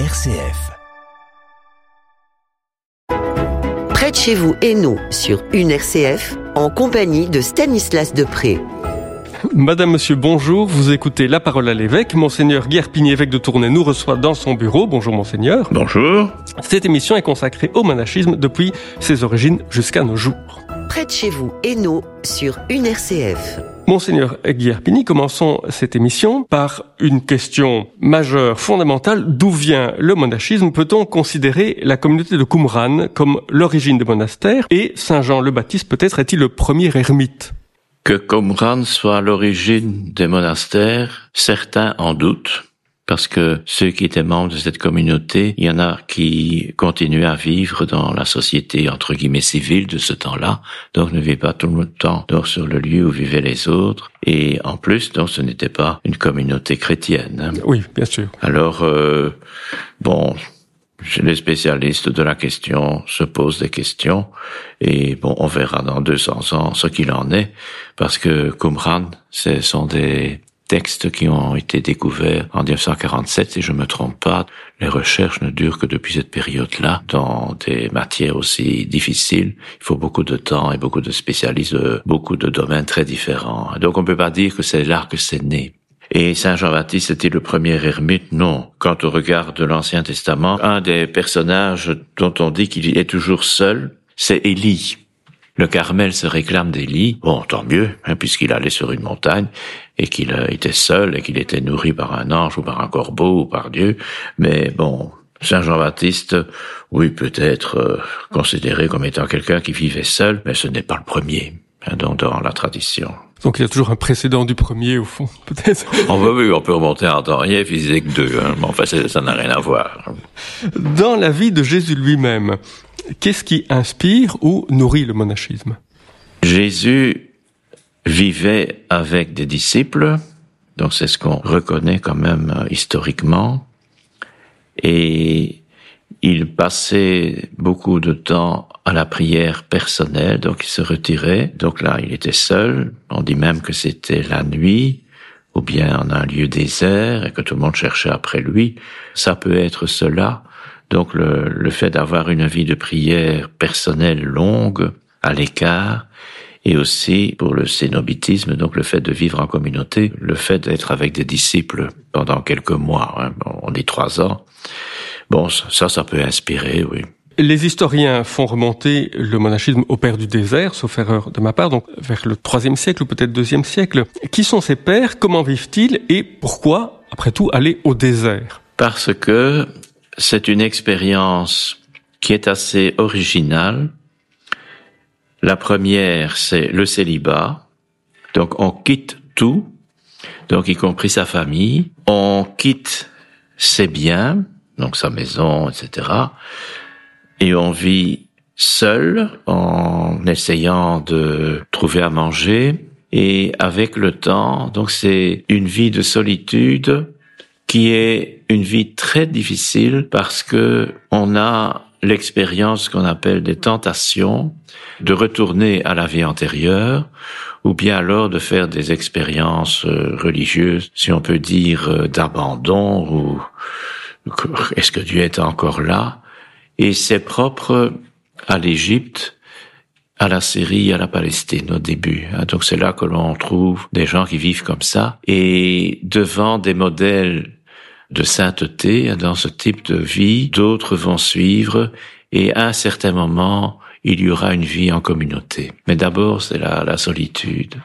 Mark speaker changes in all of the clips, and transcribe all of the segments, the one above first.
Speaker 1: RCF.
Speaker 2: Près de chez vous, Hainaut, sur une RCF, en compagnie de Stanislas Depré.
Speaker 3: Madame, Monsieur, bonjour. Vous écoutez La Parole à l'évêque. Monseigneur Guerpigny, évêque de Tournai, nous reçoit dans son bureau. Bonjour, Monseigneur.
Speaker 4: Bonjour.
Speaker 3: Cette émission est consacrée au monachisme depuis ses origines jusqu'à nos jours.
Speaker 2: Près de chez vous, Hainaut, sur une RCF.
Speaker 3: Monseigneur Guerpigny, commençons cette émission par une question majeure, fondamentale. D'où vient le monachisme? Peut-on considérer la communauté de Qumran comme l'origine des monastères? Et Saint Jean le Baptiste peut-être est-il le premier ermite?
Speaker 4: Que Qumran soit l'origine des monastères, certains en doutent parce que ceux qui étaient membres de cette communauté, il y en a qui continuaient à vivre dans la société entre guillemets civile de ce temps-là, donc ne vivaient pas tout le temps donc sur le lieu où vivaient les autres, et en plus donc ce n'était pas une communauté chrétienne. hein.
Speaker 3: Oui, bien sûr.
Speaker 4: Alors euh, bon, les spécialistes de la question se posent des questions et bon, on verra dans 200 ans ce qu'il en est parce que Qumran, ce sont des textes qui ont été découverts en 1947, si je me trompe pas. Les recherches ne durent que depuis cette période-là, dans des matières aussi difficiles. Il faut beaucoup de temps et beaucoup de spécialistes, de beaucoup de domaines très différents. Donc on peut pas dire que c'est là que c'est né. Et Saint Jean-Baptiste était le premier ermite Non. Quand on regarde l'Ancien Testament, un des personnages dont on dit qu'il est toujours seul, c'est Élie. Le Carmel se réclame d'Élie. Bon, tant mieux, hein, puisqu'il allait sur une montagne et qu'il euh, était seul et qu'il était nourri par un ange ou par un corbeau ou par Dieu. Mais bon, Saint Jean-Baptiste, oui, peut-être euh, considéré comme étant quelqu'un qui vivait seul, mais ce n'est pas le premier, hein, donc dans la tradition.
Speaker 3: Donc il y a toujours un précédent du premier au fond, peut-être.
Speaker 4: On peut, oui, on peut remonter en temps rien, physique 2, hein, mais enfin, ça n'a rien à voir.
Speaker 3: Dans la vie de Jésus lui-même, qu'est-ce qui inspire ou nourrit le monachisme?
Speaker 4: Jésus vivait avec des disciples, donc c'est ce qu'on reconnaît quand même euh, historiquement, et il passait beaucoup de temps à la prière personnelle, donc il se retirait, donc là il était seul, on dit même que c'était la nuit, ou bien en un lieu désert, et que tout le monde cherchait après lui, ça peut être cela, donc le, le fait d'avoir une vie de prière personnelle longue, à l'écart, et aussi pour le cénobitisme, donc le fait de vivre en communauté, le fait d'être avec des disciples pendant quelques mois, hein, on dit trois ans. Bon, ça, ça peut inspirer, oui.
Speaker 3: Les historiens font remonter le monachisme au père du désert, sauf erreur de ma part, donc vers le troisième siècle ou peut-être deuxième siècle. Qui sont ces pères? Comment vivent-ils? Et pourquoi, après tout, aller au désert?
Speaker 4: Parce que c'est une expérience qui est assez originale. La première, c'est le célibat. Donc on quitte tout, donc y compris sa famille. On quitte ses biens, donc sa maison, etc. Et on vit seul en essayant de trouver à manger. Et avec le temps, donc c'est une vie de solitude qui est une vie très difficile parce que on a l'expérience qu'on appelle des tentations de retourner à la vie antérieure ou bien alors de faire des expériences euh, religieuses, si on peut dire, euh, d'abandon ou est-ce que Dieu est encore là? Et c'est propre à l'Égypte, à la Syrie, à la Palestine au début. hein. Donc c'est là que l'on trouve des gens qui vivent comme ça et devant des modèles de sainteté dans ce type de vie, d'autres vont suivre et à un certain moment, il y aura une vie en communauté. Mais d'abord, c'est la, la solitude.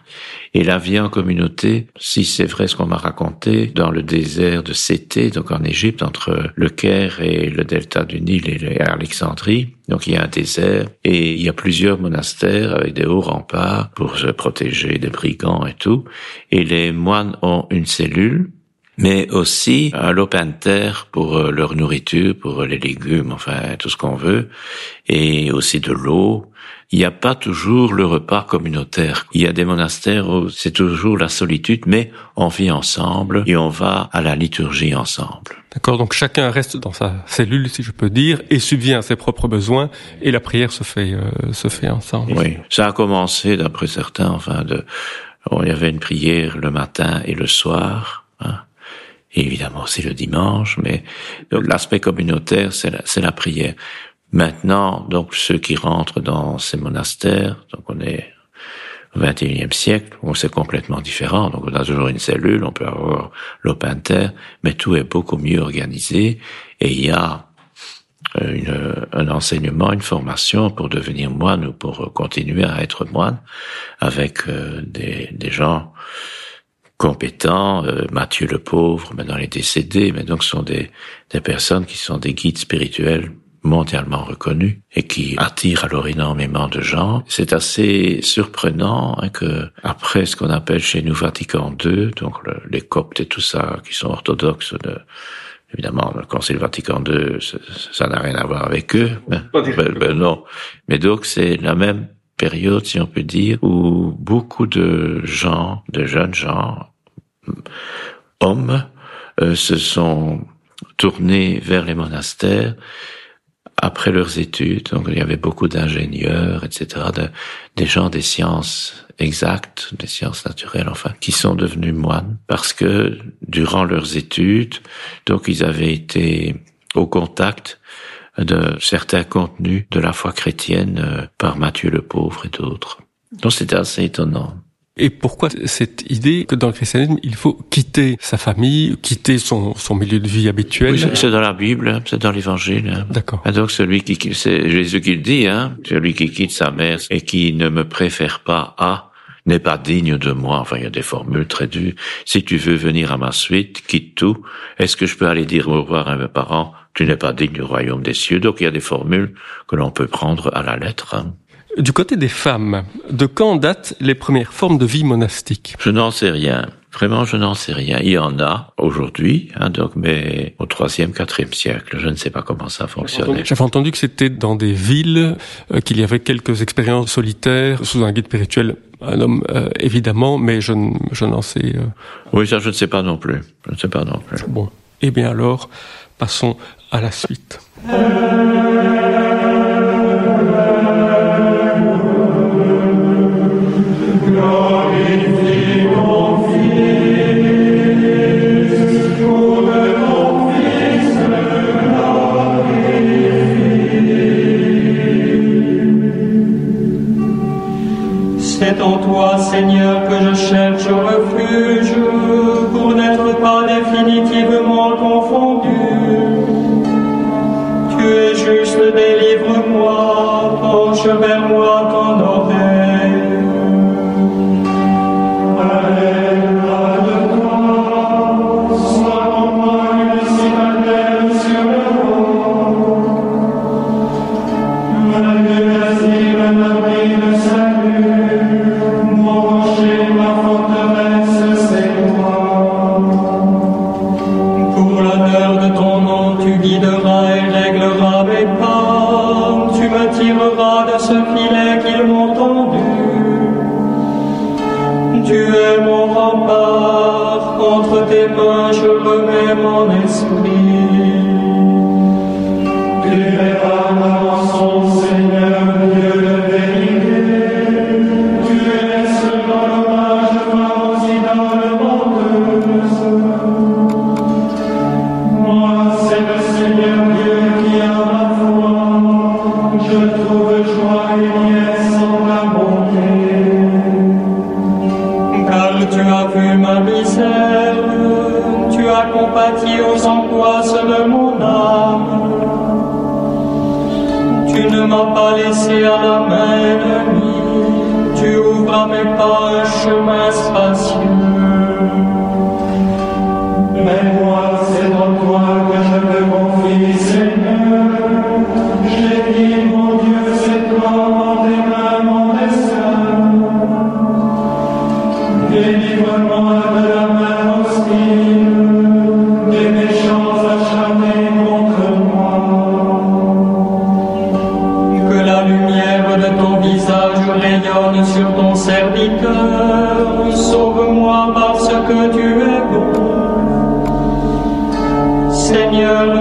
Speaker 4: Et la vie en communauté, si c'est vrai ce qu'on m'a raconté, dans le désert de Sété, donc en Égypte, entre le Caire et le delta du Nil et Alexandrie, donc il y a un désert et il y a plusieurs monastères avec des hauts remparts pour se protéger des brigands et tout. Et les moines ont une cellule mais aussi un lopin de terre pour euh, leur nourriture, pour les légumes, enfin tout ce qu'on veut, et aussi de l'eau. Il n'y a pas toujours le repas communautaire. Il y a des monastères où c'est toujours la solitude, mais on vit ensemble et on va à la liturgie ensemble.
Speaker 3: D'accord, donc chacun reste dans sa cellule, si je peux dire, et subvient à ses propres besoins, et la prière se fait euh, se fait ensemble.
Speaker 4: Oui, ça a commencé, d'après certains, enfin, de, il y avait une prière le matin et le soir, et évidemment c'est le dimanche, mais l'aspect communautaire, c'est la, la prière. Maintenant, donc ceux qui rentrent dans ces monastères, donc on est au XXIe siècle, où c'est complètement différent. Donc on a toujours une cellule, on peut avoir l'open-terre, mais tout est beaucoup mieux organisé et il y a euh, une, un enseignement, une formation pour devenir moine ou pour continuer à être moine avec euh, des, des gens compétents. Euh, Mathieu le pauvre, maintenant il est décédé, mais donc ce sont des, des personnes qui sont des guides spirituels mondialement reconnus et qui attirent alors énormément de gens. C'est assez surprenant hein, que après ce qu'on appelle chez nous Vatican II, donc les coptes et tout ça qui sont orthodoxes de Évidemment, le Concile Vatican II, ça n'a rien à voir avec eux. Ben, ben, ben, non. Mais donc, c'est la même période, si on peut dire, où beaucoup de gens, de jeunes gens, hommes, euh, se sont tournés vers les monastères après leurs études. Donc, il y avait beaucoup d'ingénieurs, etc., de, des gens des sciences exactes, des sciences naturelles, enfin, qui sont devenus moines parce que durant leurs études, donc ils avaient été au contact de certains contenus de la foi chrétienne euh, par Matthieu le Pauvre et d'autres. Donc c'était assez étonnant.
Speaker 3: Et pourquoi cette idée que dans le christianisme, il faut quitter sa famille, quitter son, son milieu de vie habituel?
Speaker 4: Oui, C'est dans la Bible, c'est dans l'Évangile.
Speaker 3: D'accord.
Speaker 4: Et donc celui qui, c'est Jésus qui le dit, hein, celui qui quitte sa mère et qui ne me préfère pas à n'est pas digne de moi. Enfin, il y a des formules très dures. Si tu veux venir à ma suite, quitte tout. Est-ce que je peux aller dire au revoir à mes parents? Tu n'es pas digne du royaume des cieux. Donc, il y a des formules que l'on peut prendre à la lettre. Hein.
Speaker 3: Du côté des femmes, de quand datent les premières formes de vie monastique?
Speaker 4: Je n'en sais rien. Vraiment, je n'en sais rien. Il y en a aujourd'hui, hein, donc, mais au troisième, quatrième siècle, je ne sais pas comment ça fonctionnait.
Speaker 3: J'avais entendu que c'était dans des villes, euh, qu'il y avait quelques expériences solitaires sous un guide spirituel, un homme euh, évidemment, mais je, je n'en sais. Euh...
Speaker 4: Oui, ça, je ne sais pas non plus. Je ne sais pas non plus.
Speaker 3: Bon, eh bien alors, passons à la suite.
Speaker 1: C'est en toi, Seigneur, que je cherche penche vers moi ton entre tes mains je remets mon esprit. Tu verras Gracias. Sur ton serviteur. Sauve-moi parce que tu es bon. Seigneur,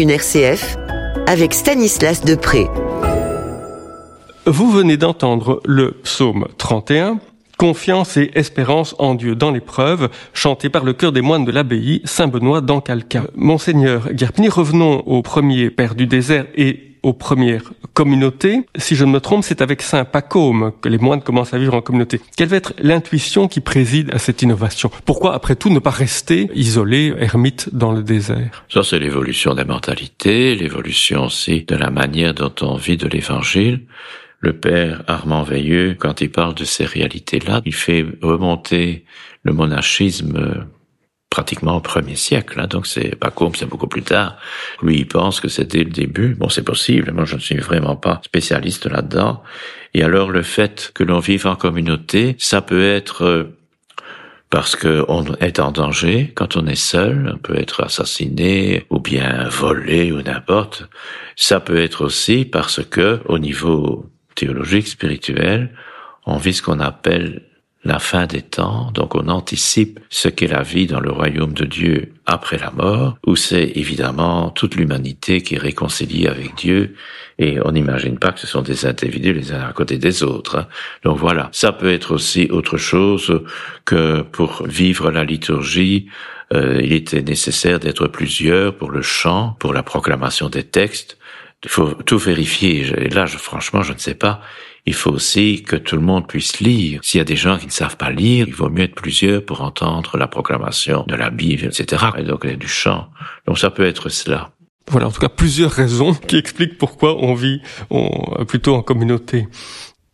Speaker 2: 1 RCF avec Stanislas Depré.
Speaker 3: Vous venez d'entendre le psaume 31, Confiance et espérance en Dieu dans l'épreuve, chanté par le chœur des moines de l'abbaye Saint-Benoît d'Ancalca. Monseigneur Guerpini, revenons au premier père du désert et aux premières communautés. Si je ne me trompe, c'est avec Saint Pacôme que les moines commencent à vivre en communauté. Quelle va être l'intuition qui préside à cette innovation? Pourquoi, après tout, ne pas rester isolé, ermite dans le désert?
Speaker 4: Ça, c'est l'évolution des mentalités, l'évolution aussi de la manière dont on vit de l'Évangile le père Armand Veilleux, quand il parle de ces réalités-là, il fait remonter le monachisme pratiquement au premier siècle, hein, donc c'est pas comme c'est beaucoup plus tard. Lui, il pense que c'était le début. Bon, c'est possible, moi je ne suis vraiment pas spécialiste là-dedans. Et alors le fait que l'on vive en communauté, ça peut être euh, parce qu'on est en danger quand on est seul, on peut être assassiné ou bien volé ou n'importe. Ça peut être aussi parce que au niveau théologique, spirituelle, on vit ce qu'on appelle la fin des temps, donc on anticipe ce qu'est la vie dans le royaume de Dieu après la mort, où c'est évidemment toute l'humanité qui est réconciliée avec Dieu, et on n'imagine pas que ce sont des individus les uns à côté des autres. Hein. Donc voilà, ça peut être aussi autre chose que pour vivre la liturgie, euh, il était nécessaire d'être plusieurs pour le chant, pour la proclamation des textes, il faut tout vérifier. Et là, franchement, je ne sais pas. Il faut aussi que tout le monde puisse lire. S'il y a des gens qui ne savent pas lire, il vaut mieux être plusieurs pour entendre la proclamation de la Bible, etc. Et donc, il y a du chant. Donc, ça peut être cela.
Speaker 3: Voilà, en tout cas, plusieurs raisons qui expliquent pourquoi on vit plutôt en communauté.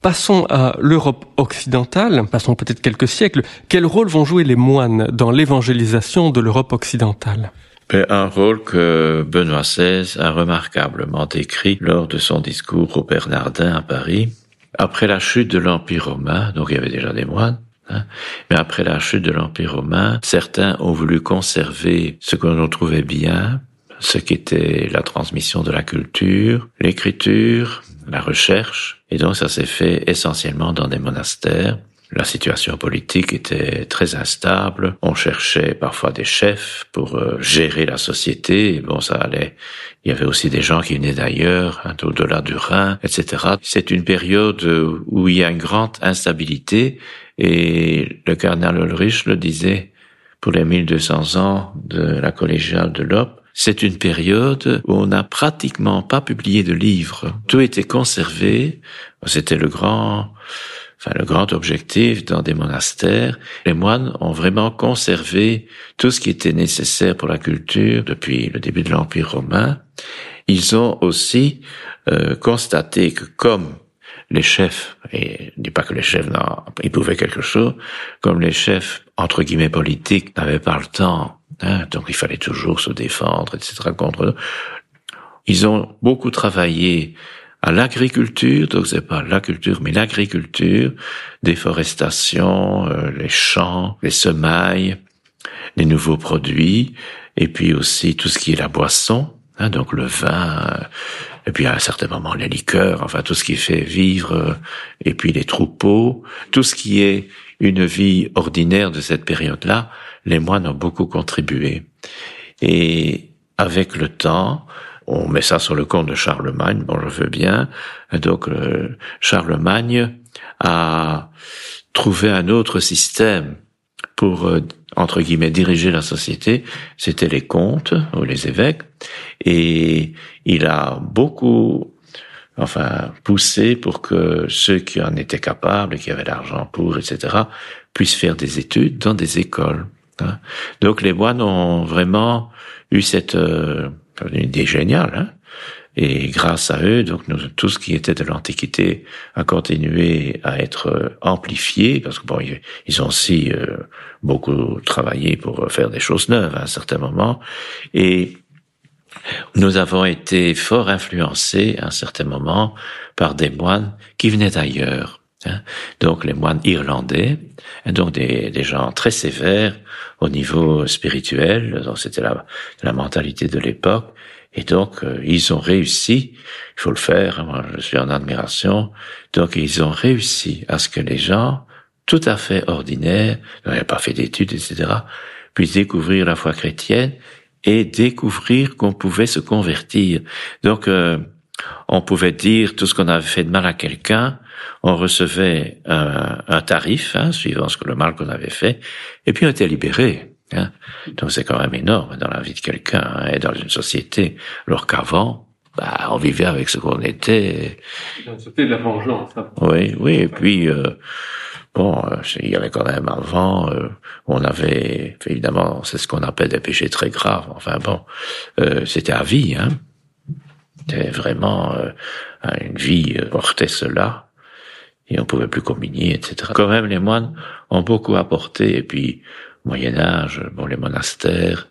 Speaker 3: Passons à l'Europe occidentale, passons peut-être quelques siècles. Quel rôle vont jouer les moines dans l'évangélisation de l'Europe occidentale?
Speaker 4: Un rôle que Benoît XVI a remarquablement décrit lors de son discours au Bernardin à Paris. Après la chute de l'Empire romain, donc il y avait déjà des moines, hein, mais après la chute de l'Empire romain, certains ont voulu conserver ce que l'on trouvait bien, ce qui était la transmission de la culture, l'écriture, la recherche, et donc ça s'est fait essentiellement dans des monastères. La situation politique était très instable. On cherchait parfois des chefs pour euh, gérer la société. bon, ça allait. Il y avait aussi des gens qui venaient d'ailleurs, hein, au-delà du Rhin, etc. C'est une période où il y a une grande instabilité. Et le cardinal Ulrich le disait pour les 1200 ans de la collégiale de l'Op. C'est une période où on n'a pratiquement pas publié de livres. Tout était conservé. C'était le grand enfin le grand objectif dans des monastères, les moines ont vraiment conservé tout ce qui était nécessaire pour la culture depuis le début de l'Empire romain. Ils ont aussi euh, constaté que comme les chefs, et je dis pas que les chefs, non, ils pouvaient quelque chose, comme les chefs, entre guillemets, politiques, n'avaient pas le temps, hein, donc il fallait toujours se défendre, etc., contre eux. Ils ont beaucoup travaillé à l'agriculture, donc c'est pas la culture, mais l'agriculture, déforestation, euh, les champs, les semailles, les nouveaux produits, et puis aussi tout ce qui est la boisson, hein, donc le vin, euh, et puis à un certain moment les liqueurs, enfin tout ce qui fait vivre, euh, et puis les troupeaux, tout ce qui est une vie ordinaire de cette période-là, les moines ont beaucoup contribué. Et avec le temps, on met ça sur le compte de Charlemagne, bon je veux bien. Donc euh, Charlemagne a trouvé un autre système pour euh, entre guillemets diriger la société, c'était les comtes ou les évêques, et il a beaucoup enfin poussé pour que ceux qui en étaient capables, qui avaient l'argent pour, etc., puissent faire des études dans des écoles. Hein. Donc les moines ont vraiment eu cette euh, une idée géniale, hein et grâce à eux, donc tout ce qui était de l'Antiquité a continué à être euh, amplifié, parce que ils, ont aussi euh, beaucoup travaillé pour faire des choses neuves à un certain moment, et nous avons été fort influencés à un certain moment par des moines qui venaient d'ailleurs. Hein. donc les moines irlandais, donc des, gens très sévères au niveau spirituel, donc c'était la, la mentalité de l'époque, et donc, euh, ils ont réussi, il faut le faire, moi je suis en admiration, donc ils ont réussi à ce que les gens, tout à fait ordinaires, n'avaient pas fait d'études, etc., puissent découvrir la foi chrétienne et découvrir qu'on pouvait se convertir. Donc, euh, on pouvait dire tout ce qu'on avait fait de mal à quelqu'un, on recevait un, un tarif, hein, suivant ce que le mal qu'on avait fait, et puis on était libéré. Hein. Donc c'est quand même énorme dans la vie de quelqu'un hein, et dans une société. Alors qu'avant, bah, on vivait avec ce qu'on était.
Speaker 3: C'était de la vengeance. Hein.
Speaker 4: Oui, oui, et puis euh, bon, euh, il y avait quand même avant, euh, on avait évidemment, c'est ce qu'on appelle des péchés très graves. Enfin bon, c'était à vie, hein. C'était vraiment une vie portait cela et on pouvait plus communier, etc. Quand même, les moines ont beaucoup apporté et puis Moyen Âge, bon, les monastères,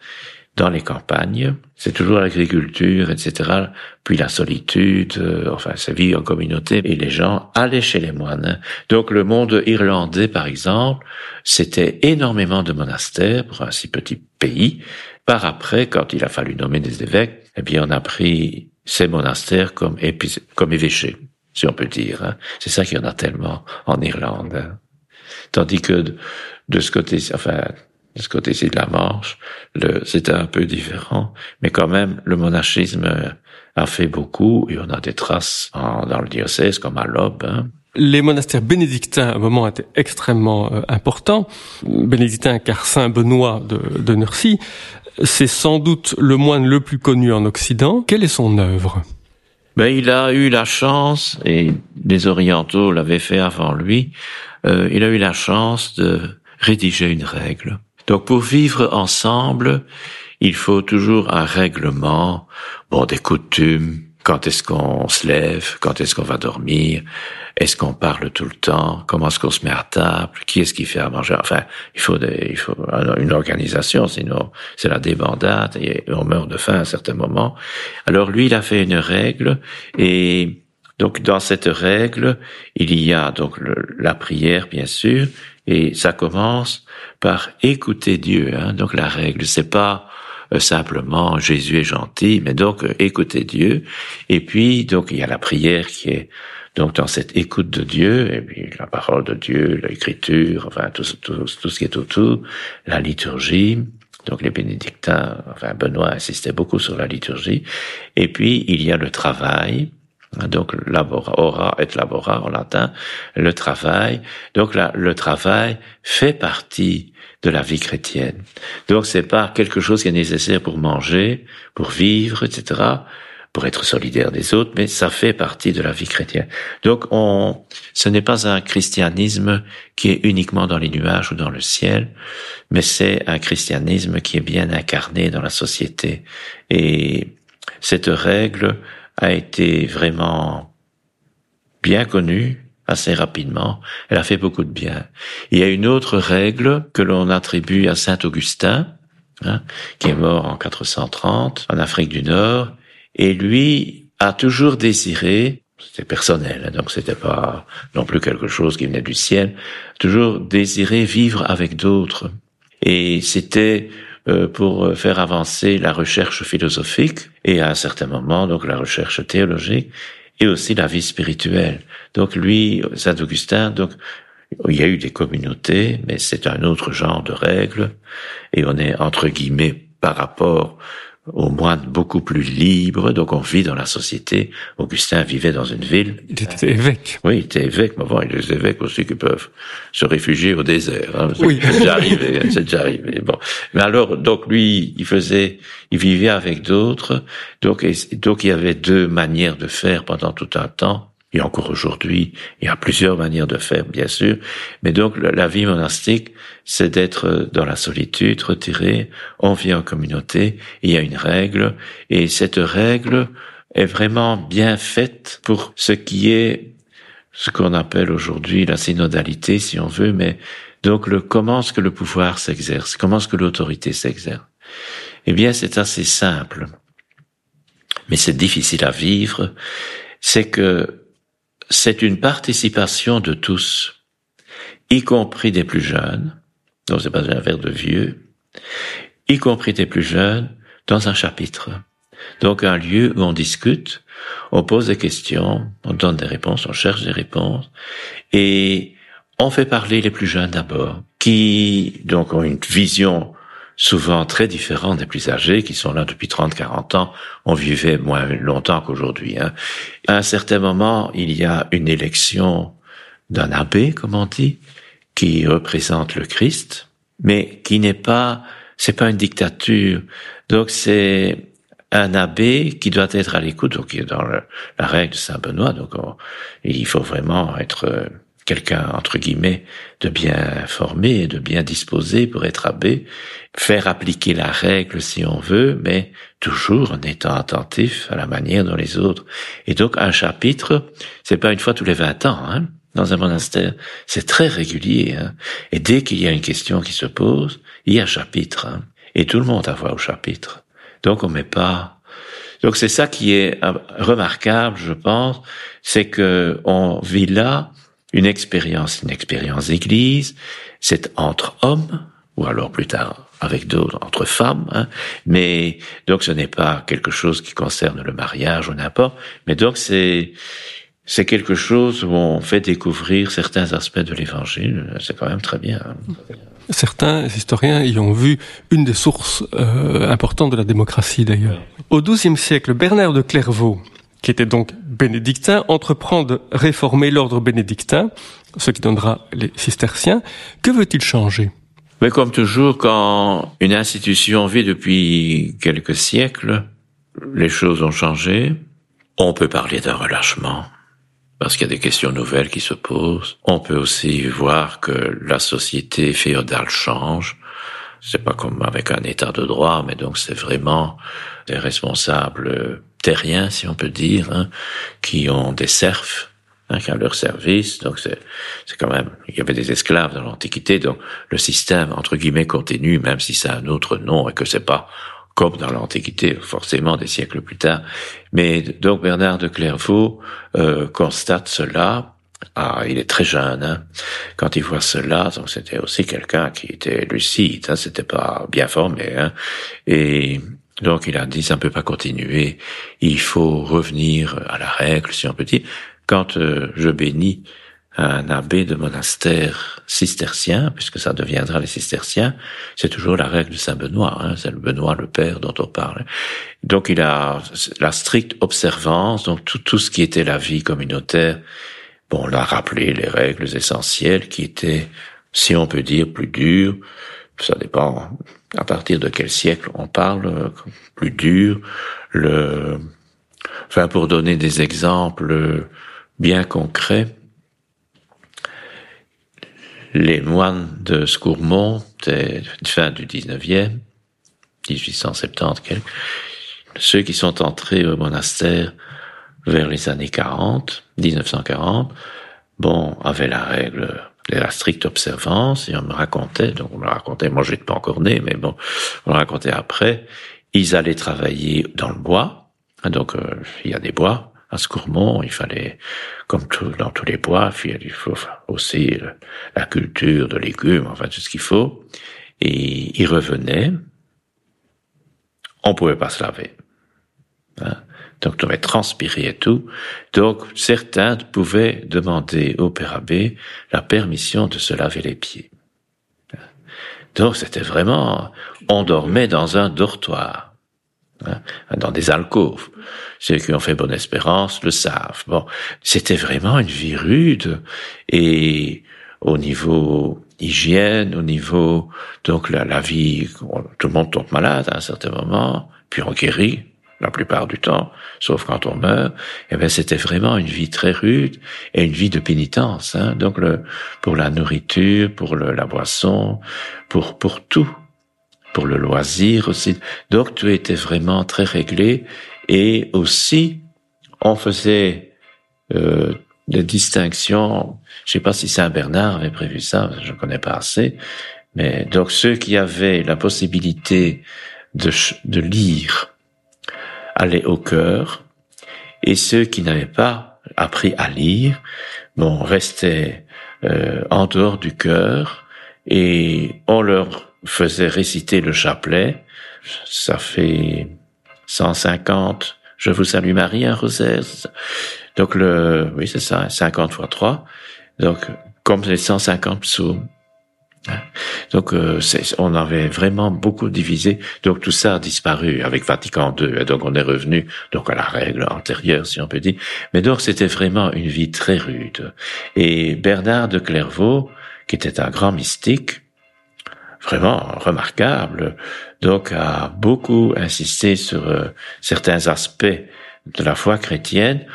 Speaker 4: dans les campagnes, c'est toujours l'agriculture, etc. Puis la solitude, euh, enfin, c'est vie en communauté, et les gens allaient chez les moines. Donc le monde irlandais, par exemple, c'était énormément de monastères pour un si petit pays. Par après, quand il a fallu nommer des évêques, eh bien, on a pris ces monastères comme, comme évêchés, si on peut dire. Hein. C'est ça qu'il y en a tellement en Irlande. Hein. Tandis que de ce côté, enfin, de ce côté-ci de la Manche, c'était un peu différent, mais quand même, le monachisme a fait beaucoup, et on a des traces dans le diocèse, comme à l'Aube. Hein.
Speaker 3: Les monastères bénédictins, à un moment, étaient extrêmement euh, importants. Bénédictin, car Saint Benoît de, de Nursie, c'est sans doute le moine le plus connu en Occident. Quelle est son œuvre?
Speaker 4: Ben, il a eu la chance, et les orientaux l'avaient fait avant lui, euh, il a eu la chance de rédiger une règle. Donc pour vivre ensemble, il faut toujours un règlement, bon, des coutumes, quand est-ce qu'on se lève, quand est-ce qu'on va dormir, est-ce qu'on parle tout le temps, comment est-ce qu'on se met à table, qui est-ce qui fait à manger? Enfin, il faut, des, il faut une organisation, sinon c'est la débandade et on meurt de faim à un certain moment. Alors lui, il a fait une règle et donc dans cette règle, il y a donc la prière bien sûr, et ça commence par écouter Dieu. Hein. Donc la règle, c'est pas simplement Jésus est gentil, mais donc euh, écouter Dieu. Et puis donc il y a la prière qui est donc dans cette écoute de Dieu, et puis la parole de Dieu, l'écriture, enfin tout, tout, tout ce qui est autour, la liturgie. Donc les bénédictins, enfin Benoît insistait beaucoup sur la liturgie. Et puis il y a le travail. Donc, labora, ora et labora en latin, le travail. Donc, là, le travail fait partie de la vie chrétienne. Donc, c'est pas quelque chose qui est nécessaire pour manger, pour vivre, etc., pour être solidaire des autres, mais ça fait partie de la vie chrétienne. Donc, on, ce n'est pas un christianisme qui est uniquement dans les nuages ou dans le ciel, mais c'est un christianisme qui est bien incarné dans la société. Et cette règle, a été vraiment bien connue assez rapidement. Elle a fait beaucoup de bien. Il y a une autre règle que l'on attribue à Saint Augustin, hein, qui est mort en 430 en Afrique du Nord, et lui a toujours désiré, c'était personnel, hein, donc c'était pas non plus quelque chose qui venait du ciel, toujours désiré vivre avec d'autres. Et c'était euh, pour faire avancer la recherche philosophique et à un certain moment donc la recherche théologique et aussi la vie spirituelle. Donc lui, Saint Augustin, donc il y a eu des communautés, mais c'est un autre genre de règles et on est entre guillemets par rapport au moins beaucoup plus libre, donc on vit dans la société. Augustin vivait dans une ville.
Speaker 3: Il était évêque.
Speaker 4: Oui, il était évêque, mais bon, il y a des évêques aussi qui peuvent se réfugier au désert. Hein. Oui. C'est déjà arrivé, c'est déjà arrivé. Bon. Mais alors, donc lui, il faisait, il vivait avec d'autres, donc, donc il y avait deux manières de faire pendant tout un temps. Et encore aujourd'hui, il y a plusieurs manières de faire, bien sûr. Mais donc, la vie monastique, c'est d'être dans la solitude, retiré. On vit en communauté. Il y a une règle. Et cette règle est vraiment bien faite pour ce qui est ce qu'on appelle aujourd'hui la synodalité, si on veut, mais donc le comment est-ce que le pouvoir s'exerce, comment est-ce que l'autorité s'exerce? Eh bien, c'est assez simple, mais c'est difficile à vivre. C'est que c'est une participation de tous, y compris des plus jeunes, donc c'est pas un affaire de vieux, y compris des plus jeunes, dans un chapitre. Donc un lieu où on discute, on pose des questions, on donne des réponses, on cherche des réponses, et on fait parler les plus jeunes d'abord, qui donc ont une vision souvent très différents des plus âgés qui sont là depuis 30, 40 ans. On vivait moins longtemps qu'aujourd'hui. Hein. À un certain moment, il y a une élection d'un abbé, comme on dit, qui représente le Christ, mais qui n'est pas, c'est pas une dictature. Donc c'est un abbé qui doit être à l'écoute, donc qui est dans la règle de Saint Benoît. Donc il faut vraiment être euh, quelqu'un entre guillemets de bien formé et de bien disposé pour être abbé, faire appliquer la règle si on veut, mais toujours en étant attentif à la manière dont les autres. Et donc un chapitre, c'est pas une fois tous les 20 ans, hein, dans un monastère, c'est très régulier. Hein. Et dès qu'il y a une question qui se pose, il y a un chapitre, hein, et tout le monde a voix au chapitre. Donc on met pas. Donc c'est ça qui est remarquable, je pense, c'est que on vit là une expérience, une expérience d'église, c'est entre hommes, ou alors plus tard avec d'autres, entre femmes, hein, mais donc ce n'est pas quelque chose qui concerne le mariage ou n'importe, mais donc c'est c'est quelque chose où on fait découvrir certains aspects de l'évangile, c'est quand même très bien.
Speaker 3: Certains historiens y ont vu une des sources euh, importantes de la démocratie d'ailleurs. Au XIIe siècle, Bernard de Clairvaux, qui était donc bénédictin, entreprend de réformer l'ordre bénédictin, ce qui donnera les cisterciens. Que veut-il changer?
Speaker 4: Mais comme toujours, quand une institution vit depuis quelques siècles, les choses ont changé. On peut parler d'un relâchement parce qu'il y a des questions nouvelles qui se posent. On peut aussi voir que la société féodale change. C'est pas comme avec un état de droit, mais donc c'est vraiment des responsables terriens, si on peut dire, hein, qui ont des serfs hein, qui ont leur service. Donc c'est c'est quand même il y avait des esclaves dans l'Antiquité, donc le système entre guillemets continue, même si c'est un autre nom et que c'est pas comme dans l'Antiquité, forcément des siècles plus tard. Mais donc Bernard de Clairvaux euh, constate cela. Ah, il est très jeune. Hein. Quand il voit cela, donc c'était aussi quelqu'un qui était lucide. Hein, c'était pas bien formé. Hein. Et donc il a dit ça ne peut pas continuer. Il faut revenir à la règle, si on peut dire. Quand euh, je bénis un abbé de monastère cistercien, puisque ça deviendra les cisterciens, c'est toujours la règle de Saint Benoît, hein, c'est le Benoît le Père dont on parle. Donc il a la stricte observance, donc tout, tout ce qui était la vie communautaire, bon, on l'a rappelé les règles essentielles qui étaient, si on peut dire, plus dures, ça dépend à partir de quel siècle on parle, plus dur, le, enfin pour donner des exemples bien concrets, les moines de Scourmont, fin du 19e, 1870, ceux qui sont entrés au monastère vers les années 40, 1940, bon, avaient la règle de la stricte observance, et on me racontait, donc on me racontait, moi j'étais pas encore né, mais bon, on me racontait après, ils allaient travailler dans le bois, donc euh, il y a des bois, à Scourmont, il fallait, comme tout, dans tous les bois, il faut aussi la culture de légumes, enfin tout ce qu'il faut. Et il revenait, on pouvait pas se laver. Hein. Donc, on devait transpirer et tout. Donc, certains pouvaient demander au Père Abbé la permission de se laver les pieds. Donc, c'était vraiment, on dormait dans un dortoir. Hein, dans des alcôves. Ceux qui ont fait Bonne Espérance le savent. Bon, c'était vraiment une vie rude et au niveau hygiène, au niveau donc la, la vie, tout le monde tombe malade à un certain moment, puis on guérit la plupart du temps, sauf quand on meurt. Eh bien, c'était vraiment une vie très rude et une vie de pénitence. Hein, donc le, pour la nourriture, pour le, la boisson, pour pour tout pour le loisir aussi. Donc tout était vraiment très réglé et aussi on faisait euh, des distinctions. Je sais pas si Saint Bernard avait prévu ça, je ne connais pas assez. Mais donc ceux qui avaient la possibilité de, de lire allaient au cœur et ceux qui n'avaient pas appris à lire, bon, restaient euh, en dehors du cœur et on leur faisait réciter le chapelet. Ça fait 150. Je vous salue Marie, un rosaire. Donc le, oui, c'est ça, 50 fois 3. Donc, comme les 150 psaumes. Donc euh, on avait vraiment beaucoup divisé. Donc tout ça a disparu avec Vatican II. Et donc on est revenu donc à la règle antérieure, si on peut dire. Mais donc c'était vraiment une vie très rude. Et Bernard de Clairvaux, qui était un grand mystique, vraiment remarquable, donc a beaucoup insisté sur euh, certains aspects de la foi chrétienne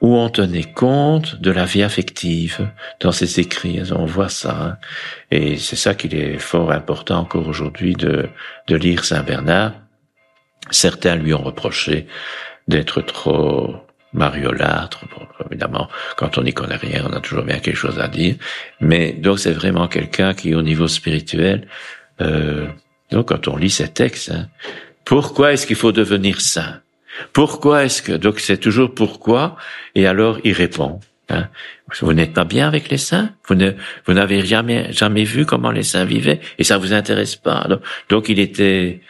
Speaker 4: où on tenait compte de la vie affective dans ses écrits. On voit ça. Hein. Et c'est ça qu'il est fort important encore aujourd'hui de, de lire Saint Bernard. Certains lui ont reproché d'être trop mariolâtre. évidemment, quand on n'y connaît rien, on a toujours bien quelque chose à dire. Mais donc c'est vraiment quelqu'un qui, au niveau spirituel, euh, donc quand on lit ces textes, hein, pourquoi est-ce qu'il faut devenir saint? Pourquoi est-ce que donc c'est toujours pourquoi et alors il répond. Hein, vous n'êtes pas bien avec les saints, vous ne vous n'avez jamais jamais vu comment les saints vivaient? Et ça vous intéresse pas. Donc, il était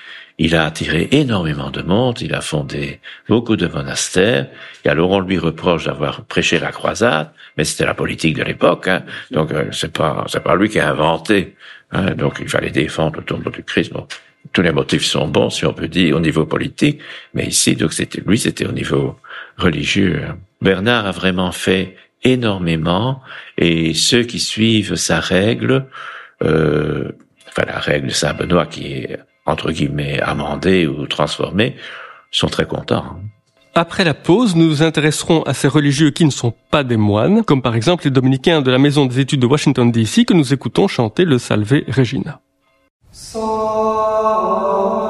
Speaker 4: il a attiré énormément de monde, il a fondé beaucoup de monastères, et alors on lui reproche d'avoir prêché la croisade, mais c'était la politique de l'époque, hein, donc euh, c'est pas c'est pas lui qui a inventé, hein, donc il fallait défendre le tombeau du Christ tous les motifs sont bons, si on peut dire, au niveau politique, mais ici, donc c'était lui, c'était au niveau religieux. Bernard a vraiment fait énormément, et ceux qui suivent sa règle, euh, enfin la règle Saint Benoît qui est entre guillemets amendée ou transformée, sont très contents.
Speaker 3: Après la pause, nous nous intéresserons à ces religieux qui ne sont pas des moines, comme par exemple les dominicains de la Maison des études de Washington DC que nous écoutons chanter le Salve Regina.
Speaker 2: Chez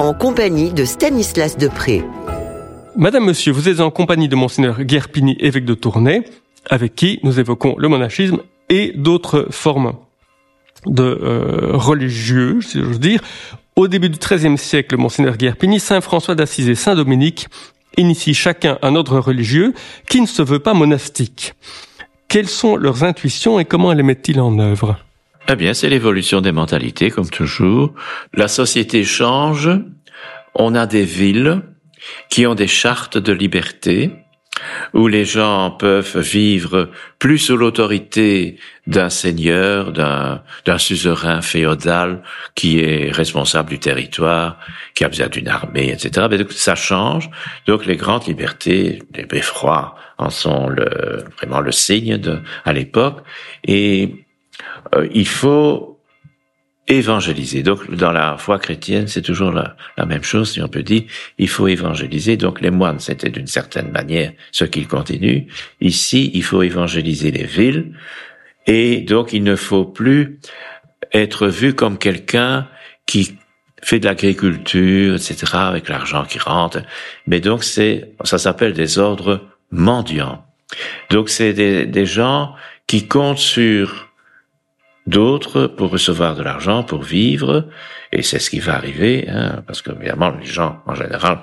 Speaker 2: En compagnie de Stanislas Depré.
Speaker 3: Madame, Monsieur, vous êtes en compagnie de Monseigneur Guerpini, évêque de Tournai, avec qui nous évoquons le monachisme et d'autres formes de euh, religieux, si j'ose dire, Au début du XIIIe siècle, Monseigneur Guerpini, Saint François d'Assise et Saint Dominique initient chacun un ordre religieux qui ne se veut pas monastique. Quelles sont leurs intuitions et comment les mettent-ils en œuvre?
Speaker 4: Eh bien, c'est l'évolution des mentalités, comme toujours. La société change. On a des villes qui ont des chartes de liberté, où les gens peuvent vivre plus sous l'autorité d'un seigneur, d'un, suzerain féodal qui est responsable du territoire, qui a besoin d'une armée, etc. Mais donc, ça change. Donc les grandes libertés, les beffrois en sont le, vraiment le signe de, à l'époque. Et euh, il faut évangéliser. Donc, dans la foi chrétienne, c'est toujours la, même chose, si on peut dire. Il faut évangéliser. Donc, les moines, c'était d'une certaine manière ce qu'ils continuent. Ici, il faut évangéliser les villes. Et donc, il ne faut plus être vu comme quelqu'un qui fait de l'agriculture, etc., avec l'argent qui rentre. Mais donc, c'est, ça s'appelle des ordres mendiants. Donc, c'est des gens qui comptent sur d'autres pour recevoir de l'argent, pour vivre, et c'est ce qui va arriver, hein, parce que évidemment les gens en général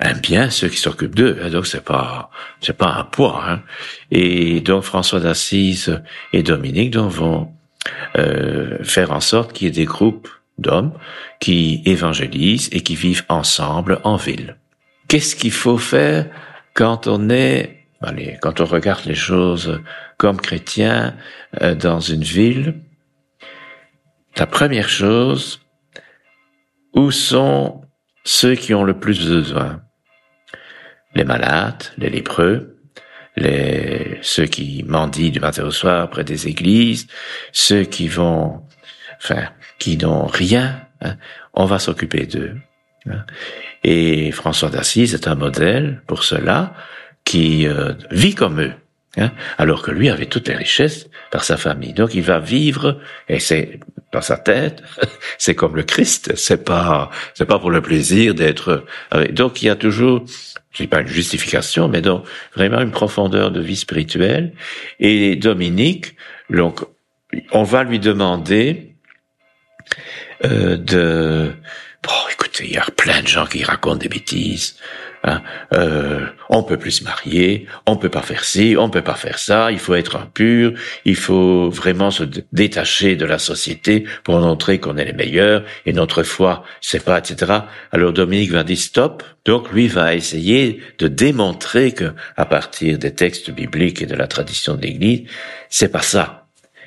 Speaker 4: aiment bien ceux qui s'occupent d'eux, hein, donc c'est pas c'est pas un poids. Hein. Et donc François d'Assise et Dominique donc, vont euh, faire en sorte qu'il y ait des groupes d'hommes qui évangélisent et qui vivent ensemble en ville. Qu'est-ce qu'il faut faire quand on est Allez, quand on regarde les choses comme chrétien euh, dans une ville, la première chose, où sont ceux qui ont le plus besoin? Les malades, les lépreux, les, ceux qui mendient du matin au soir près des églises, ceux qui vont, enfin, qui n'ont rien, hein, on va s'occuper d'eux. Hein. Et François d'Assise est un modèle pour cela, qui euh, vit comme eux. Hein, alors que lui avait toutes les richesses par sa famille. Donc il va vivre et c'est dans sa tête, c'est comme le Christ. C'est pas, c'est pas pour le plaisir d'être. Donc il y a toujours, je dis pas une justification, mais donc vraiment une profondeur de vie spirituelle. Et Dominique, donc on va lui demander euh, de. Bon, écoutez, il y a plein de gens qui racontent des bêtises. Hein, euh, on peut plus se marier, on peut pas faire ci, on peut pas faire ça. Il faut être impur, il faut vraiment se détacher de la société pour montrer qu'on est les meilleurs et notre foi, c'est pas, etc. Alors Dominique va dire stop. Donc lui va essayer de démontrer que à partir des textes bibliques et de la tradition de l'Église, c'est pas ça.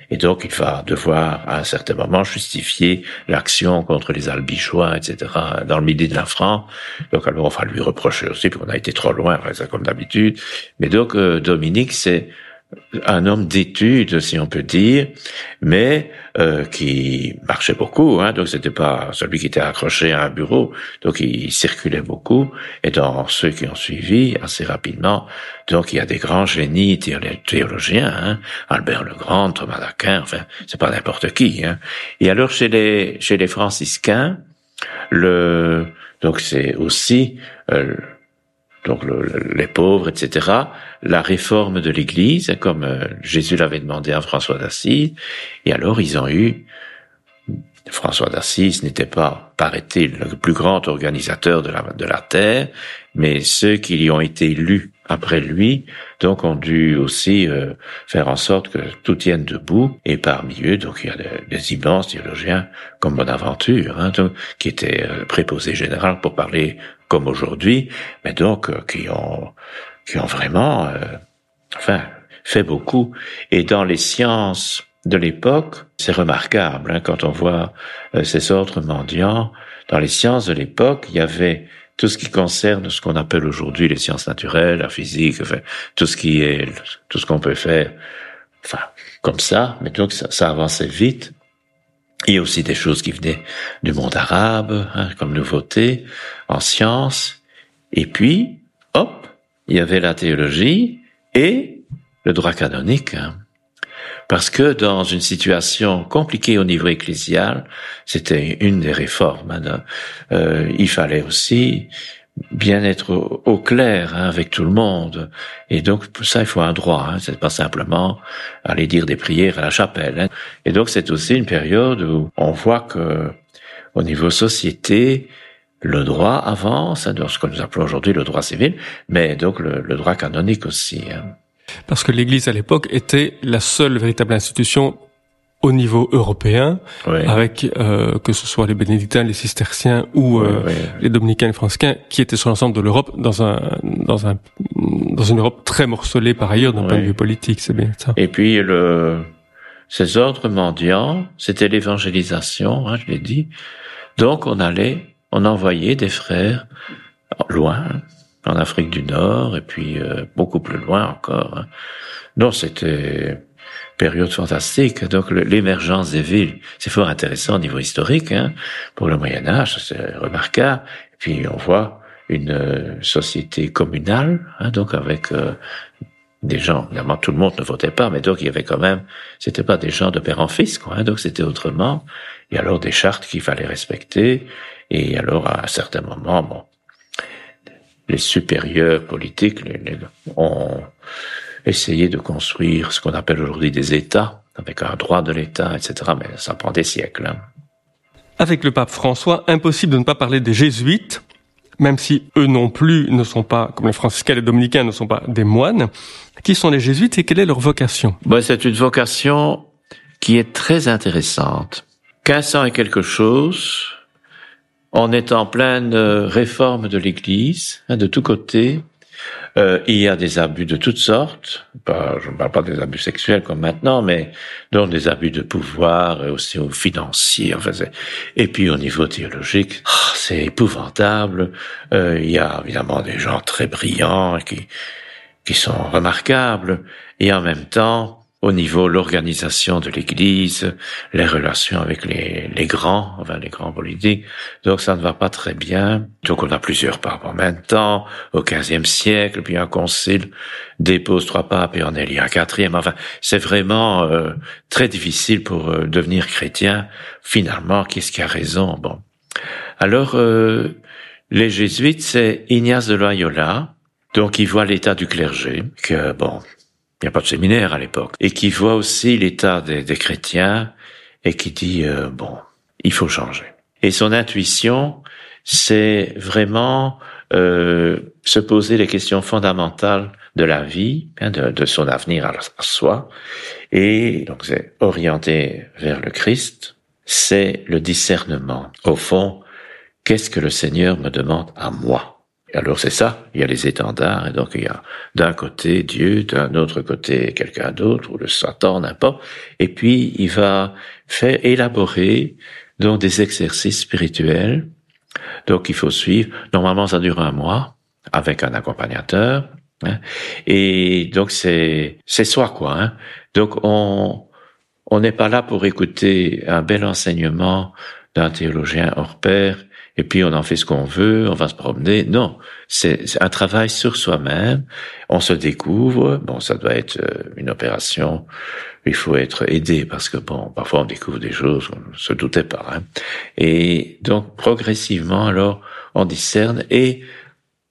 Speaker 4: Et donc, il va devoir, à un certain moment, justifier l'action contre les Albigeois, etc., dans le midi de la France. Donc, alors, on va lui reprocher aussi qu'on a été trop loin, comme d'habitude. Mais donc, euh, Dominique, c'est un homme d'études, si on peut dire, mais euh, qui marchait beaucoup. Hein, donc c'était pas celui qui était accroché à un bureau. Donc il circulait beaucoup. Et dans ceux qui ont suivi assez rapidement, donc il y a des grands génies théologiens, hein, Albert le Grand, Thomas d'Aquin. Enfin, c'est pas n'importe qui. Hein. Et alors chez les chez les franciscains, le donc c'est aussi euh, donc les pauvres, etc. La réforme de l'Église, comme euh, Jésus l'avait demandé à François d'Assise. Et alors ils ont eu François d'Assise n'était pas, paraît-il, le plus grand organisateur de la, de la terre, mais ceux qui y ont été élus après lui, donc ont dû aussi euh, faire en sorte que tout tienne debout. Et parmi eux, donc il y a des, immenses théologiens comme Bonaventure, hein, qui était euh, préposé général pour parler comme aujourd'hui, mais donc euh, qui ont qui ont vraiment, euh, enfin, fait beaucoup. Et dans les sciences de l'époque, c'est remarquable hein, quand on voit euh, ces ordres mendiants. Dans les sciences de l'époque, il y avait tout ce qui concerne ce qu'on appelle aujourd'hui les sciences naturelles, la physique, enfin, tout ce qui est, tout ce qu'on peut faire, enfin, comme ça. Mais donc ça, ça avançait vite. A aussi des choses qui venaient du monde arabe, hein, comme nouveauté, en sciences. Et puis, hop, il y avait la théologie et le droit canonique. Hein. Parce que dans une situation compliquée au niveau ecclésial, c'était une des réformes. Hein, euh, il fallait aussi bien être au, clair hein, avec tout le monde. Et donc ça, il faut un droit. Hein. C'est pas simplement aller dire des prières à la chapelle. Hein. Et donc c'est aussi une période où on voit que au niveau société, le droit avance, hein, ce que nous appelons aujourd'hui le droit civil, mais donc le, le droit canonique aussi. Hein.
Speaker 3: Parce que l'Église à l'époque était la seule véritable institution au niveau européen, avec euh, que ce soit les bénédictins, les cisterciens ou euh, les dominicains, les franciscains, qui étaient sur l'ensemble de l'Europe dans un dans un dans une Europe très morcelée par ailleurs d'un point de vue politique, c'est bien ça.
Speaker 4: Et puis le ces ordres mendiants, c'était l'évangélisation, hein, je l'ai dit. Donc on allait, on envoyait des frères loin, en Afrique du Nord, et puis euh, beaucoup plus loin encore. Hein. Non, c'était période fantastique. Donc l'émergence des villes, c'est fort intéressant au niveau historique. Hein. Pour le Moyen Âge, c'est remarquable. Puis on voit une euh, société communale, hein, donc avec euh, des gens. Évidemment, tout le monde ne votait pas, mais donc il y avait quand même. C'était pas des gens de père en fils, quoi. Hein, donc c'était autrement. Et alors des chartes qu'il fallait respecter. Et alors à un certain moment, bon, les supérieurs politiques les, les, ont essayé de construire ce qu'on appelle aujourd'hui des États, avec un droit de l'État, etc. Mais ça prend des siècles. Hein.
Speaker 3: Avec le pape François, impossible de ne pas parler des jésuites, même si eux non plus ne sont pas, comme les franciscains et les dominicains, ne sont pas des moines. Qui sont les jésuites et quelle est leur vocation?
Speaker 4: Bon, C'est une vocation qui est très intéressante. 1500 et quelque chose, on est en pleine euh, réforme de l'Église, hein, de tous côtés. Euh, il y a des abus de toutes sortes. je ne parle pas des abus sexuels comme maintenant, mais donc des abus de pouvoir et aussi au financier. Enfin, et puis au niveau théologique, oh, c'est épouvantable. Euh, il y a évidemment des gens très brillants qui qui sont remarquables, et en même temps, au niveau l'organisation de l'Église, les relations avec les, les grands, enfin les grands politiques. Donc ça ne va pas très bien. Donc on a plusieurs papes en même temps. Au XVe siècle, puis un concile dépose trois papes et on élit un quatrième. Enfin, c'est vraiment euh, très difficile pour euh, devenir chrétien. Finalement, qu'est-ce qui a raison? Bon, alors euh, les jésuites, c'est Ignace de Loyola. Donc il voit l'état du clergé, que bon, il n'y a pas de séminaire à l'époque, et qui voit aussi l'état des, des, chrétiens et qui dit euh, bon, il faut changer. Et son intuition, c'est vraiment euh, se poser les questions fondamentales de la vie, hein, de, de, son avenir à, soi, et donc c'est orienté vers le Christ, c'est le discernement. Au fond, qu'est-ce que le Seigneur me demande à moi? Alors c'est ça, il y a les étendards, et donc il y a d'un côté Dieu, d'un autre côté quelqu'un d'autre, ou le Satan, n'importe, et puis il va faire élaborer donc des exercices spirituels, donc il faut suivre, normalement ça dure un mois, avec un accompagnateur, hein, et donc c'est c'est soi quoi, hein. donc on on n'est pas là pour écouter un bel enseignement d'un théologien hors pair, et puis on en fait ce qu'on veut, on va se promener. Non, c'est un travail sur soi-même. On se découvre. Bon, ça doit être euh, une opération. Il faut être aidé parce que bon, parfois on découvre des choses qu'on ne se doutait pas. Hein. Et donc progressivement, alors, on discerne et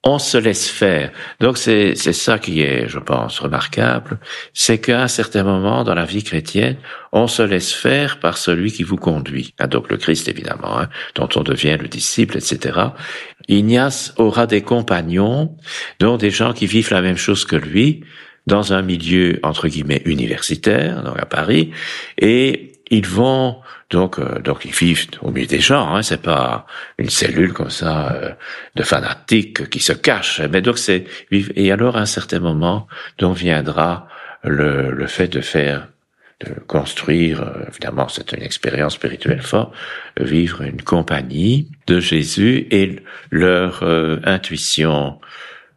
Speaker 4: on se laisse faire. Donc c'est ça qui est, je pense, remarquable, c'est qu'à un certain moment dans la vie chrétienne, on se laisse faire par celui qui vous conduit. Ah, donc le Christ évidemment, hein, dont on devient le disciple, etc. Ignace aura des compagnons, dont des gens qui vivent la même chose que lui, dans un milieu entre guillemets universitaire, donc à Paris, et ils vont donc, euh, donc ils vivent au milieu des gens. Hein, c'est pas une cellule comme ça euh, de fanatiques qui se cachent. Mais donc c'est et alors à un certain moment, donc viendra le, le fait de faire de construire, euh, évidemment c'est une expérience spirituelle forte, vivre une compagnie de Jésus et leur intuition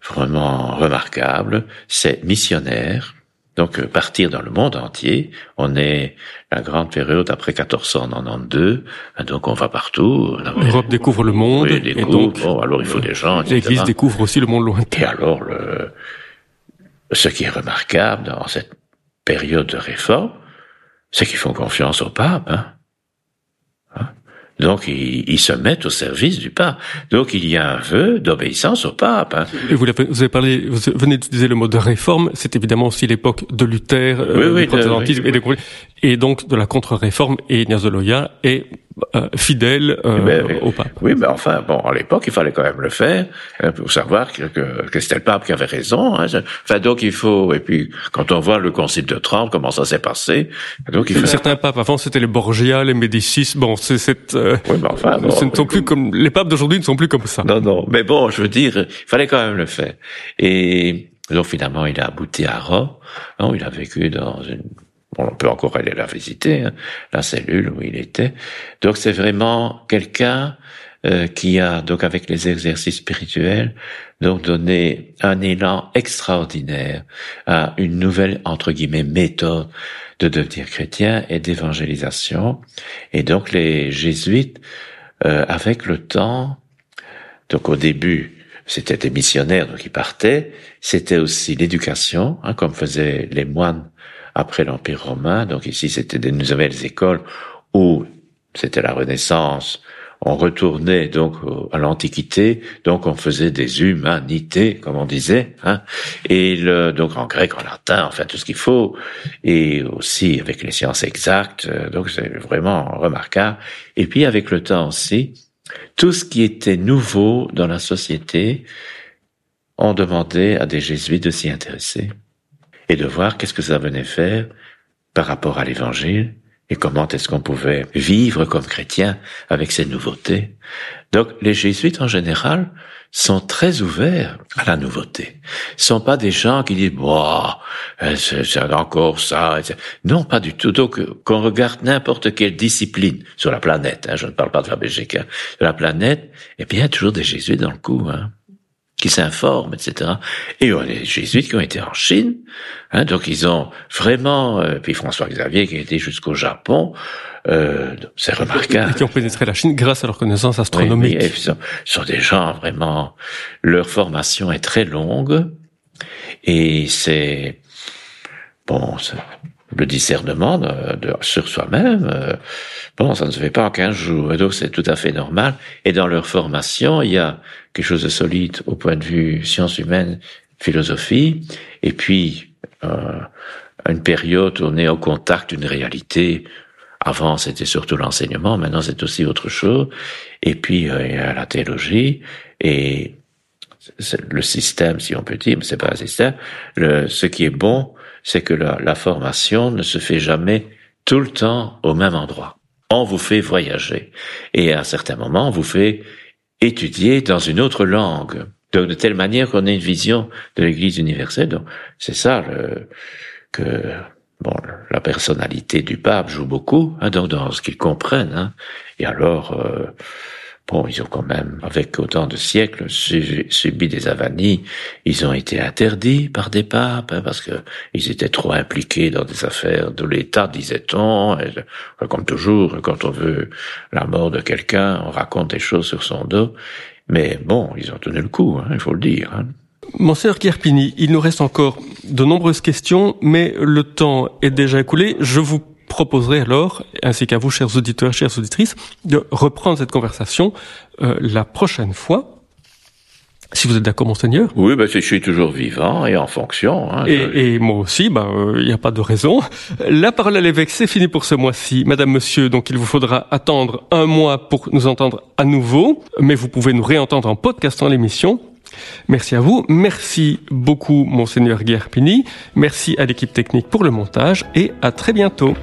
Speaker 4: vraiment remarquable, c'est missionnaire, donc euh, partir dans le monde entier. On est la grande période après 1492, hein, donc on va partout.
Speaker 3: L'Europe découvre le monde.
Speaker 4: Oui, découvre, et donc, bon, alors il faut des gens.
Speaker 3: L'Église découvre aussi le monde lointain.
Speaker 4: Et alors, le, ce qui est remarquable dans cette période de réforme, c'est qu'ils font confiance au pape. Hein. Donc, ils, se mettent au service du pape. Donc, il y a un vœu d'obéissance au pape. Hein.
Speaker 3: Et vous, avez parlé, vous venez d'utiliser le mot de réforme. C'est évidemment aussi l'époque de Luther,
Speaker 4: euh, oui, oui,
Speaker 3: du protestantisme et des et donc de la contre-réforme, et Ignace de est euh, fidèle euh,
Speaker 4: Mais-
Speaker 3: au pape.
Speaker 4: Oui, mais enfin, bon, à l'époque, il fallait quand même le faire euh, pour savoir que, que, que c'était le pape qui avait raison. Hein. Enfin, donc il faut. Et puis, quand on voit le Concile de Trente, comment ça s'est passé, donc il faut.
Speaker 3: Certains papes avant c'était les Borgia, les Médicis. Bon, c'est cette. euh,
Speaker 4: Oui, mais enfin, bon,
Speaker 3: ce ne sont plus comme les papes d'aujourd'hui ne sont plus comme ça.
Speaker 4: Non, non. Mais bon, je veux dire, il fallait quand même le faire. Et donc finalement, il a abouti à Rome. Non, il a vécu dans une. On peut encore aller la visiter, hein, la cellule où il était. Donc c'est vraiment quelqu'un euh, qui a donc avec les exercices spirituels donc donné un élan extraordinaire à une nouvelle entre guillemets méthode de devenir chrétien et d'évangélisation. Et donc les jésuites, euh, avec le temps, donc au début, c'était des missionnaires, donc ils partaient. C'était aussi l'éducation, hein, comme faisaient les moines après l'Empire romain. Donc ici, c'était des nouvelles écoles où c'était la Renaissance. On retournait donc à l'Antiquité, donc on faisait des humanités, comme on disait, hein, et le, donc en grec, en latin, enfin tout ce qu'il faut, et aussi avec les sciences exactes. euh, Donc c'est vraiment remarquable. Et puis avec le temps aussi, tout ce qui était nouveau dans la société, on demandait à des jésuites de s'y intéresser et de voir qu'est-ce que ça venait faire par rapport à l'évangile et comment est-ce qu'on pouvait vivre comme chrétien avec ces nouveautés. Donc les jésuites en général sont très ouverts à la nouveauté. Ce sont pas des gens qui disent euh, c'est encore ça. Non, pas du tout. Donc qu'on regarde n'importe quelle discipline sur la planète, hein, je ne parle pas de la Belgique, hein, sur la planète, eh bien il y a toujours des jésuites dans le coup. Hein qui s'informent, etc. Et on a des jésuites qui ont été en Chine, hein, donc ils ont vraiment, euh, puis François Xavier qui a été jusqu'au Japon, euh, c'est
Speaker 3: Et
Speaker 4: remarquable.
Speaker 3: qui ont pénétré la Chine grâce à leur connaissance astronomique.
Speaker 4: oui, et ce sont, des gens vraiment, leur formation est très longue et c'est bon, c'est- le discernement de, de- sur soi-même. euh, bon, ça ne se fait pas en 15 jours, et donc c'est tout à fait normal. Et dans leur formation, il y a quelque chose de solide au point de vue sciences humaines, philosophie, et puis euh, une période où on est au contact d'une réalité. Avant, c'était surtout l'enseignement, maintenant c'est aussi autre chose. Et puis euh, il y a la théologie et le système, si on peut dire, mais c'est pas un système. Le, ce qui est bon, c'est que la, la formation ne se fait jamais tout le temps au même endroit. On vous fait voyager et à un certain moment, on vous fait étudier dans une autre langue. Donc de telle manière qu'on ait une vision de l'Église universelle. Donc c'est ça que bon la personnalité du pape joue beaucoup hein, donc dans ce qu'ils comprennent. Hein. Et alors euh, Bon, ils ont quand même, avec autant de siècles, su- subi des avanies. Ils ont été interdits par des papes hein, parce que ils étaient trop impliqués dans des affaires de l'État, disait-on. Comme toujours, quand on veut la mort de quelqu'un, on raconte des choses sur son dos. Mais bon, ils ont tenu le coup, hein, il faut le dire. Hein.
Speaker 3: Monseigneur Kierpini, il nous reste encore de nombreuses questions, mais le temps est déjà écoulé. Je vous proposerai alors, ainsi qu'à vous, chers auditeurs, chères auditrices, de reprendre cette conversation euh, la prochaine fois. Si vous êtes d'accord, Monseigneur.
Speaker 4: Oui, ben, je suis toujours vivant et en fonction. Hein, Je-
Speaker 3: Et, et moi aussi, bah, il n'y a pas de raison. La parole à l'évêque, c'est fini pour ce mois-ci. Madame, monsieur, donc il vous faudra attendre un mois pour nous entendre à nouveau, mais vous pouvez nous réentendre en podcastant l'émission. Merci à vous. Merci beaucoup, Monseigneur Guerpini. Merci à l'équipe technique pour le montage et à très bientôt.